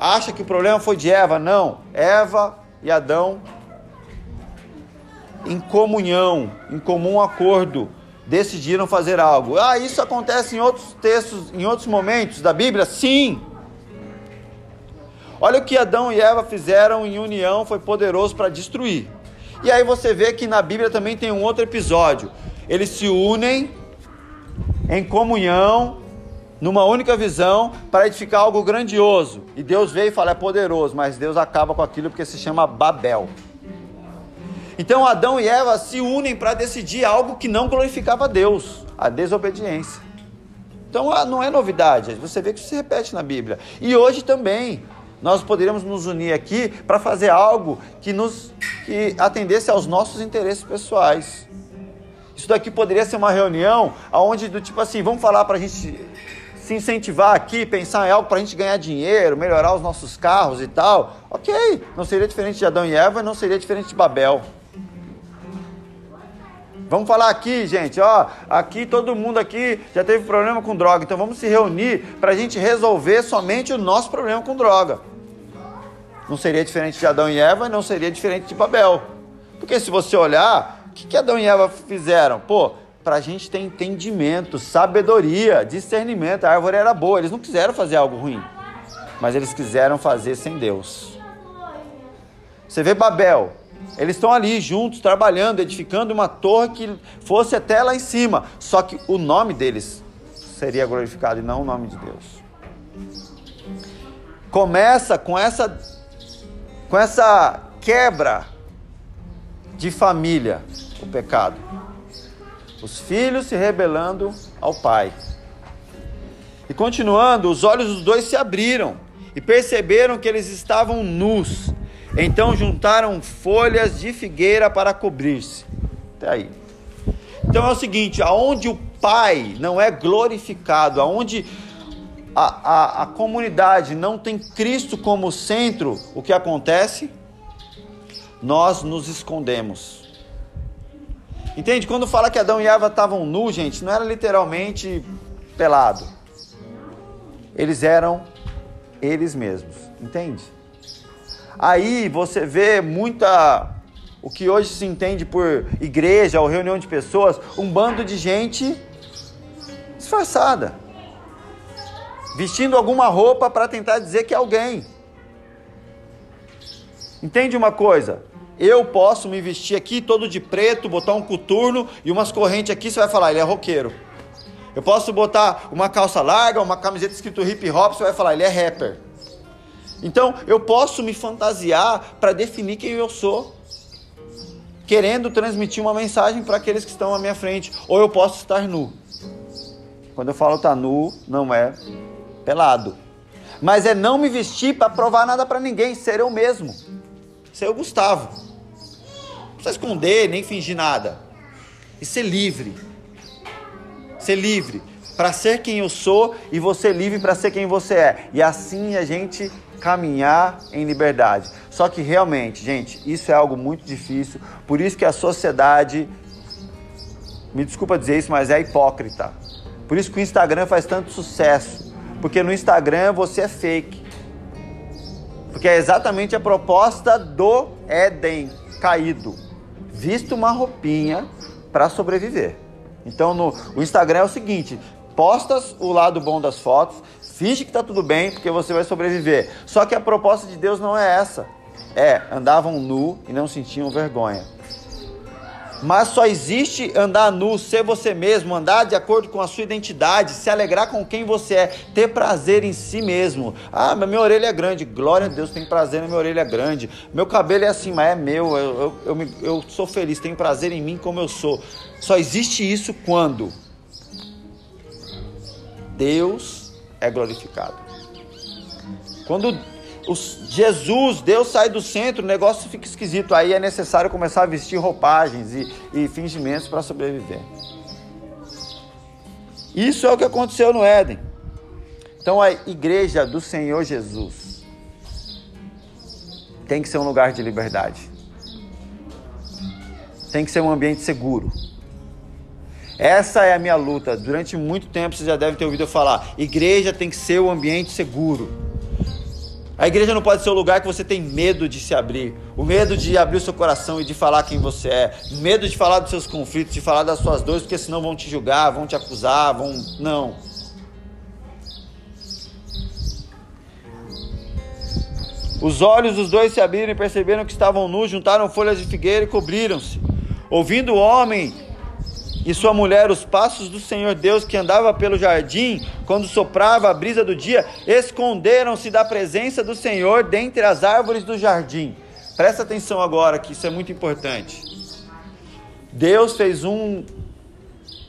acha que o problema foi de Eva. Não. Eva e Adão em comunhão, em comum acordo, decidiram fazer algo. Ah, isso acontece em outros textos, em outros momentos da Bíblia? Sim. Olha o que Adão e Eva fizeram em união, foi poderoso para destruir. E aí você vê que na Bíblia também tem um outro episódio. Eles se unem em comunhão, numa única visão, para edificar algo grandioso. E Deus veio e fala: é poderoso, mas Deus acaba com aquilo porque se chama Babel. Então Adão e Eva se unem para decidir algo que não glorificava Deus, a desobediência. Então ah, não é novidade, você vê que isso se repete na Bíblia. E hoje também nós poderíamos nos unir aqui para fazer algo que nos que atendesse aos nossos interesses pessoais. Isso daqui poderia ser uma reunião onde do tipo assim, vamos falar para a gente se incentivar aqui, pensar em algo para a gente ganhar dinheiro, melhorar os nossos carros e tal. Ok, não seria diferente de Adão e Eva, não seria diferente de Babel. Vamos falar aqui, gente, ó, aqui todo mundo aqui já teve problema com droga, então vamos se reunir para a gente resolver somente o nosso problema com droga. Não seria diferente de Adão e Eva, não seria diferente de Babel. Porque se você olhar, que, que Adão e Eva fizeram? Pô, para a gente ter entendimento, sabedoria, discernimento. A árvore era boa, eles não quiseram fazer algo ruim, mas eles quiseram fazer sem Deus. Você vê Babel, eles estão ali juntos, trabalhando, edificando uma torre que fosse até lá em cima. Só que o nome deles seria glorificado e não o nome de Deus. Começa com essa, com essa quebra de família, o pecado. Os filhos se rebelando ao pai. E continuando, os olhos dos dois se abriram e perceberam que eles estavam nus então juntaram folhas de figueira para cobrir-se. Até aí. Então é o seguinte: aonde o Pai não é glorificado, aonde a, a, a comunidade não tem Cristo como centro, o que acontece? Nós nos escondemos. Entende? Quando fala que Adão e Eva estavam nus, gente, não era literalmente pelado. Eles eram eles mesmos. Entende? Aí você vê muita o que hoje se entende por igreja ou reunião de pessoas, um bando de gente disfarçada, vestindo alguma roupa para tentar dizer que é alguém. Entende uma coisa? Eu posso me vestir aqui todo de preto, botar um coturno e umas correntes aqui, você vai falar, ele é roqueiro. Eu posso botar uma calça larga, uma camiseta escrito hip hop, você vai falar, ele é rapper. Então eu posso me fantasiar para definir quem eu sou, querendo transmitir uma mensagem para aqueles que estão à minha frente, ou eu posso estar nu. Quando eu falo tá nu, não é pelado. mas é não me vestir para provar nada para ninguém, ser eu mesmo. Ser o Gustavo. Precisa esconder, nem fingir nada. E ser livre. Ser livre para ser quem eu sou e você livre para ser quem você é. E assim a gente caminhar em liberdade. Só que realmente, gente, isso é algo muito difícil. Por isso que a sociedade, me desculpa dizer isso, mas é hipócrita. Por isso que o Instagram faz tanto sucesso. Porque no Instagram você é fake. Porque é exatamente a proposta do Éden caído. Visto uma roupinha para sobreviver. Então no, o Instagram é o seguinte: postas o lado bom das fotos, finge que está tudo bem, porque você vai sobreviver. Só que a proposta de Deus não é essa. É, andavam nu e não sentiam vergonha. Mas só existe andar nu, ser você mesmo, andar de acordo com a sua identidade, se alegrar com quem você é, ter prazer em si mesmo. Ah, minha orelha é grande. Glória a Deus, tenho prazer na minha orelha grande. Meu cabelo é assim, mas é meu. Eu, eu, eu, eu sou feliz, tenho prazer em mim como eu sou. Só existe isso quando Deus é glorificado. Quando os, Jesus, Deus sai do centro, o negócio fica esquisito. Aí é necessário começar a vestir roupagens e, e fingimentos para sobreviver. Isso é o que aconteceu no Éden. Então a igreja do Senhor Jesus tem que ser um lugar de liberdade. Tem que ser um ambiente seguro. Essa é a minha luta. Durante muito tempo você já deve ter ouvido eu falar: igreja tem que ser um ambiente seguro. A igreja não pode ser o lugar que você tem medo de se abrir, o medo de abrir o seu coração e de falar quem você é, medo de falar dos seus conflitos, de falar das suas dores, porque senão vão te julgar, vão te acusar, vão. Não. Os olhos dos dois se abriram e perceberam que estavam nus, juntaram folhas de figueira e cobriram-se. Ouvindo o homem e sua mulher os passos do Senhor Deus que andava pelo jardim, quando soprava a brisa do dia, esconderam-se da presença do Senhor dentre as árvores do jardim. Presta atenção agora que isso é muito importante. Deus fez um,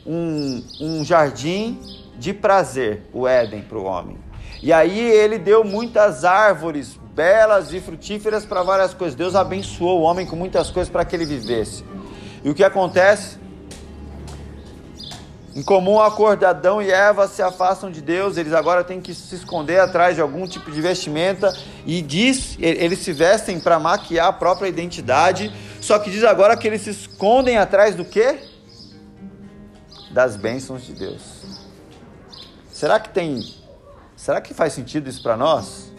um, um jardim de prazer, o Éden, para o homem. E aí ele deu muitas árvores belas e frutíferas para várias coisas. Deus abençoou o homem com muitas coisas para que ele vivesse. E o que acontece? Em comum acordo, Adão e Eva se afastam de Deus, eles agora têm que se esconder atrás de algum tipo de vestimenta e diz, eles se vestem para maquiar a própria identidade, só que diz agora que eles se escondem atrás do quê? Das bênçãos de Deus. Será que tem Será que faz sentido isso para nós?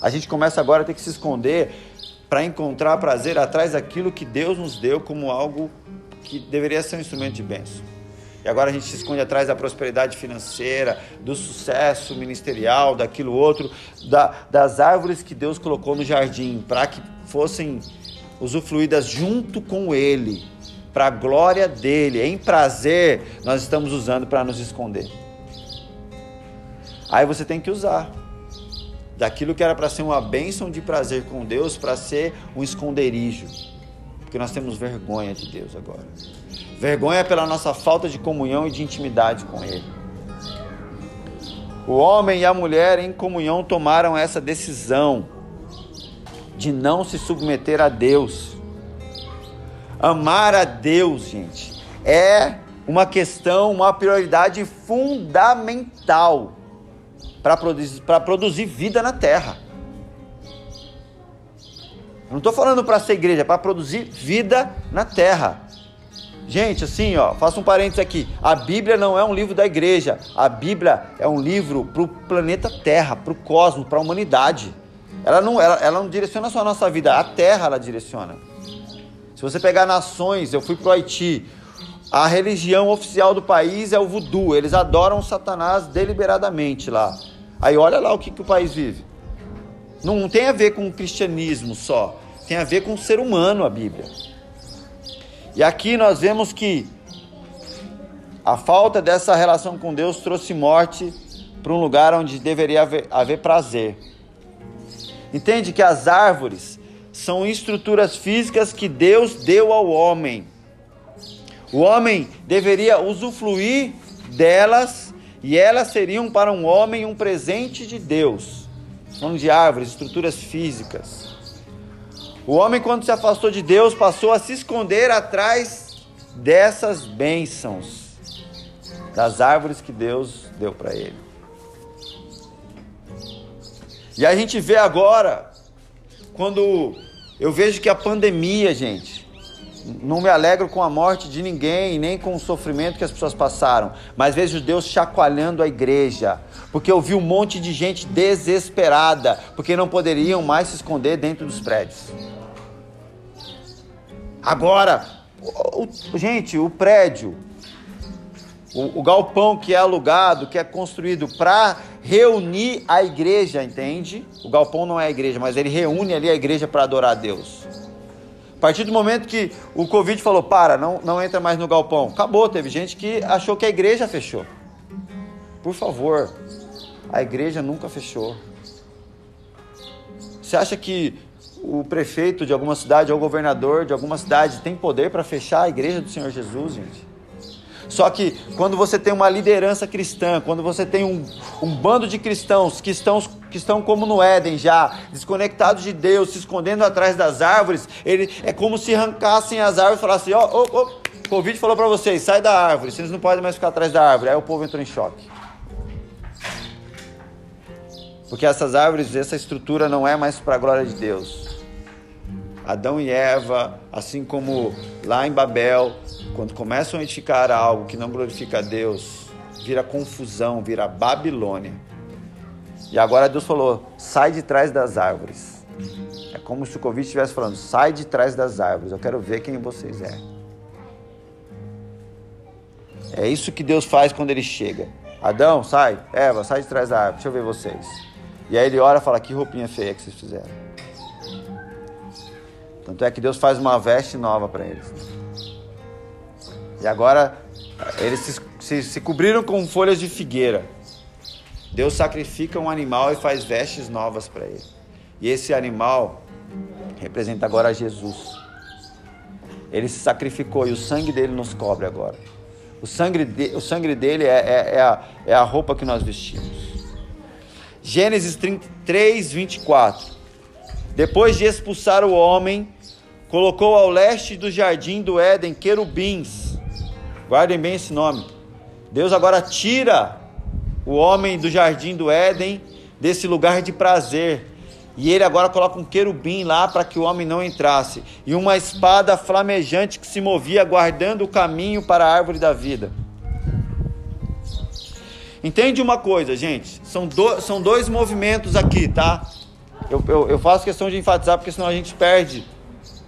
A gente começa agora a ter que se esconder para encontrar prazer atrás daquilo que Deus nos deu como algo que deveria ser um instrumento de bênção. E agora a gente se esconde atrás da prosperidade financeira, do sucesso ministerial, daquilo outro, da, das árvores que Deus colocou no jardim, para que fossem usufruídas junto com Ele, para a glória dele, em prazer, nós estamos usando para nos esconder. Aí você tem que usar daquilo que era para ser uma bênção de prazer com Deus, para ser um esconderijo, porque nós temos vergonha de Deus agora. Vergonha pela nossa falta de comunhão e de intimidade com Ele. O homem e a mulher em comunhão tomaram essa decisão de não se submeter a Deus. Amar a Deus, gente, é uma questão, uma prioridade fundamental para produzir, produzir vida na terra. não estou falando para ser igreja, é para produzir vida na terra. Gente, assim, ó, faço um parênteses aqui. A Bíblia não é um livro da igreja. A Bíblia é um livro para o planeta Terra, para o cosmos, para a humanidade. Ela não, ela, ela não direciona só a nossa vida, a Terra ela direciona. Se você pegar nações, eu fui para o Haiti. A religião oficial do país é o voodoo. Eles adoram Satanás deliberadamente lá. Aí olha lá o que, que o país vive. Não tem a ver com o cristianismo só. Tem a ver com o ser humano a Bíblia. E aqui nós vemos que a falta dessa relação com Deus trouxe morte para um lugar onde deveria haver, haver prazer. Entende que as árvores são estruturas físicas que Deus deu ao homem. O homem deveria usufruir delas e elas seriam para um homem um presente de Deus. falando de árvores, estruturas físicas. O homem, quando se afastou de Deus, passou a se esconder atrás dessas bênçãos, das árvores que Deus deu para ele. E a gente vê agora, quando eu vejo que a pandemia, gente, não me alegro com a morte de ninguém, nem com o sofrimento que as pessoas passaram, mas vejo Deus chacoalhando a igreja, porque eu vi um monte de gente desesperada, porque não poderiam mais se esconder dentro dos prédios. Agora, o, o, gente, o prédio, o, o galpão que é alugado, que é construído para reunir a igreja, entende? O galpão não é a igreja, mas ele reúne ali a igreja para adorar a Deus. A partir do momento que o Covid falou, para, não, não entra mais no galpão, acabou. Teve gente que achou que a igreja fechou. Por favor, a igreja nunca fechou. Você acha que o prefeito de alguma cidade ou o governador de alguma cidade tem poder para fechar a igreja do Senhor Jesus, gente? Só que quando você tem uma liderança cristã, quando você tem um, um bando de cristãos que estão, que estão como no Éden já, desconectados de Deus, se escondendo atrás das árvores, ele, é como se arrancassem as árvores e falassem: Ó, oh, oh, oh, Covid falou para vocês, sai da árvore, vocês não podem mais ficar atrás da árvore. Aí o povo entrou em choque. Porque essas árvores, essa estrutura não é mais para a glória de Deus. Adão e Eva, assim como lá em Babel, quando começam a edificar algo que não glorifica a Deus, vira confusão, vira Babilônia. E agora Deus falou: sai de trás das árvores. É como se o Covid estivesse falando: sai de trás das árvores, eu quero ver quem vocês é. É isso que Deus faz quando ele chega. Adão, sai. Eva, sai de trás da árvore, deixa eu ver vocês. E aí ele ora e fala: que roupinha feia que vocês fizeram. Tanto é que Deus faz uma veste nova para eles. E agora eles se, se, se cobriram com folhas de figueira. Deus sacrifica um animal e faz vestes novas para ele. E esse animal representa agora Jesus. Ele se sacrificou e o sangue dele nos cobre agora. O sangue, de, o sangue dele é, é, é, a, é a roupa que nós vestimos. Gênesis 33, 24. Depois de expulsar o homem, colocou ao leste do jardim do Éden querubins Guardem bem esse nome. Deus agora tira o homem do jardim do Éden, desse lugar de prazer. E ele agora coloca um querubim lá para que o homem não entrasse. E uma espada flamejante que se movia, guardando o caminho para a árvore da vida. Entende uma coisa, gente? São, do, são dois movimentos aqui, tá? Eu, eu, eu faço questão de enfatizar porque senão a gente perde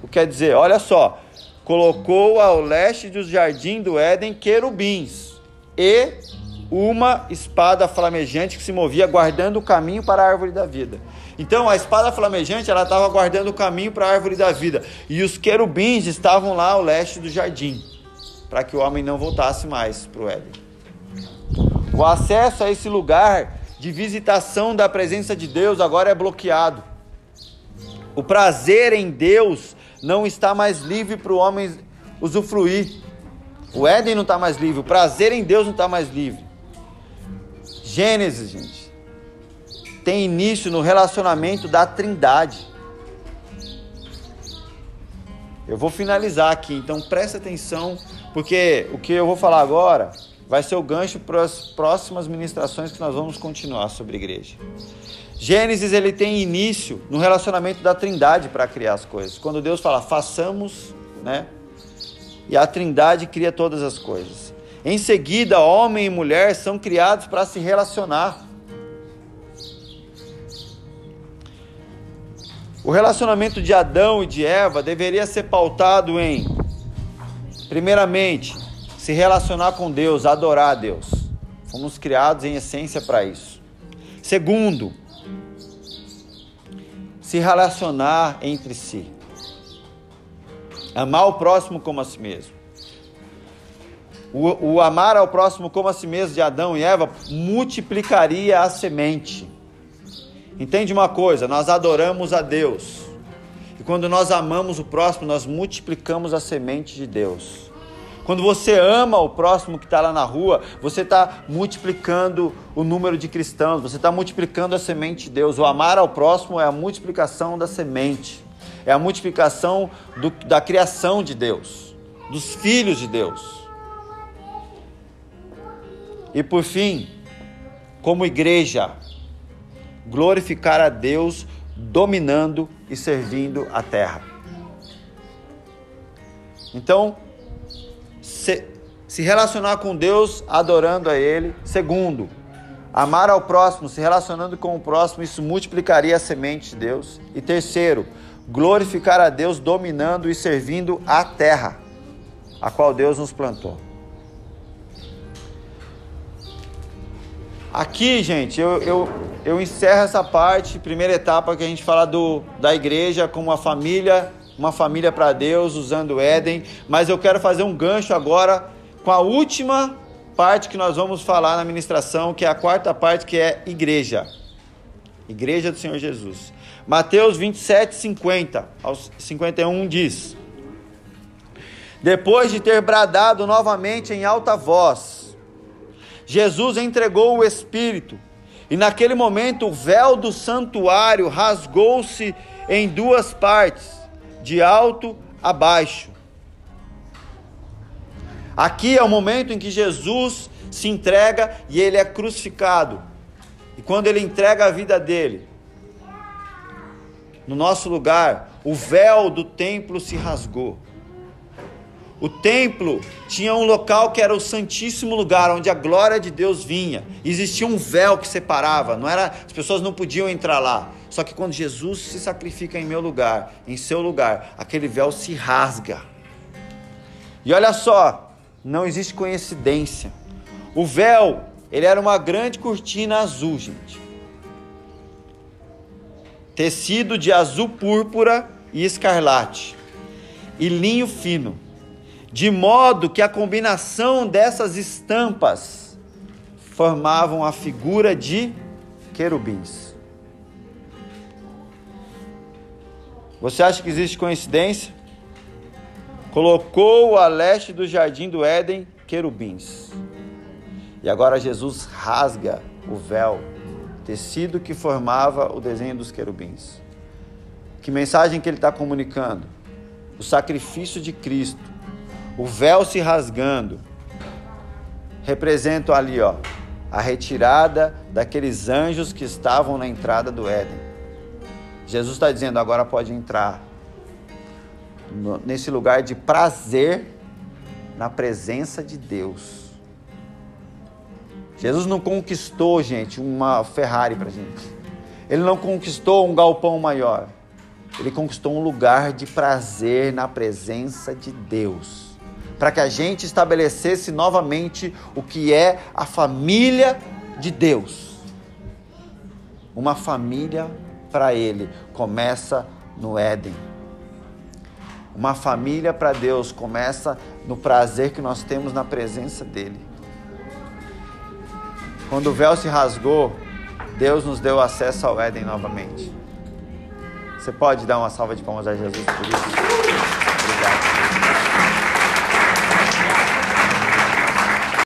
o que quer dizer. Olha só colocou ao leste do jardim do Éden querubins e uma espada flamejante que se movia guardando o caminho para a árvore da vida. Então a espada flamejante ela estava guardando o caminho para a árvore da vida e os querubins estavam lá ao leste do jardim para que o homem não voltasse mais para o Éden. O acesso a esse lugar de visitação da presença de Deus agora é bloqueado. O prazer em Deus não está mais livre para o homem usufruir. O Éden não está mais livre, o prazer em Deus não está mais livre. Gênesis, gente, tem início no relacionamento da Trindade. Eu vou finalizar aqui, então preste atenção, porque o que eu vou falar agora vai ser o gancho para as próximas ministrações que nós vamos continuar sobre igreja. Gênesis ele tem início no relacionamento da Trindade para criar as coisas. Quando Deus fala façamos, né? E a Trindade cria todas as coisas. Em seguida, homem e mulher são criados para se relacionar. O relacionamento de Adão e de Eva deveria ser pautado em, primeiramente, se relacionar com Deus, adorar a Deus. Fomos criados em essência para isso. Segundo, se relacionar entre si. Amar o próximo como a si mesmo. O, o, amar ao próximo como a si mesmo de Adão e Eva multiplicaria a semente. Entende uma coisa? Nós adoramos a Deus. E quando nós amamos o próximo, nós multiplicamos a semente de Deus. Quando você ama o próximo que está lá na rua, você está multiplicando o número de cristãos, você está multiplicando a semente de Deus. O amar ao próximo é a multiplicação da semente, é a multiplicação do, da criação de Deus, dos filhos de Deus. E por fim, como igreja, glorificar a Deus dominando e servindo a terra. Então, se, se relacionar com Deus adorando a Ele. Segundo, amar ao próximo, se relacionando com o próximo, isso multiplicaria a semente de Deus. E terceiro, glorificar a Deus dominando e servindo a terra, a qual Deus nos plantou. Aqui, gente, eu, eu, eu encerro essa parte, primeira etapa que a gente fala do, da igreja como uma família uma família para Deus usando o Éden, mas eu quero fazer um gancho agora com a última parte que nós vamos falar na ministração, que é a quarta parte, que é igreja. Igreja do Senhor Jesus. Mateus 27, 50 aos 51 diz: Depois de ter bradado novamente em alta voz, Jesus entregou o Espírito, e naquele momento o véu do santuário rasgou-se em duas partes de alto a baixo. Aqui é o momento em que Jesus se entrega e ele é crucificado. E quando ele entrega a vida dele, no nosso lugar, o véu do templo se rasgou. O templo tinha um local que era o santíssimo lugar onde a glória de Deus vinha. Existia um véu que separava, não era, as pessoas não podiam entrar lá. Só que quando Jesus se sacrifica em meu lugar, em seu lugar, aquele véu se rasga. E olha só, não existe coincidência. O véu, ele era uma grande cortina azul, gente. Tecido de azul púrpura e escarlate. E linho fino. De modo que a combinação dessas estampas formavam a figura de querubins. Você acha que existe coincidência? Colocou a leste do jardim do Éden querubins. E agora Jesus rasga o véu, tecido que formava o desenho dos querubins. Que mensagem que ele está comunicando? O sacrifício de Cristo, o véu se rasgando, representa ali, ó, a retirada daqueles anjos que estavam na entrada do Éden. Jesus está dizendo: agora pode entrar nesse lugar de prazer na presença de Deus. Jesus não conquistou, gente, uma Ferrari para gente. Ele não conquistou um galpão maior. Ele conquistou um lugar de prazer na presença de Deus. Para que a gente estabelecesse novamente o que é a família de Deus. Uma família para Ele começa no Éden. Uma família para Deus começa no prazer que nós temos na presença dEle. Quando o véu se rasgou, Deus nos deu acesso ao Éden novamente. Você pode dar uma salva de palmas a Jesus por isso? Obrigado.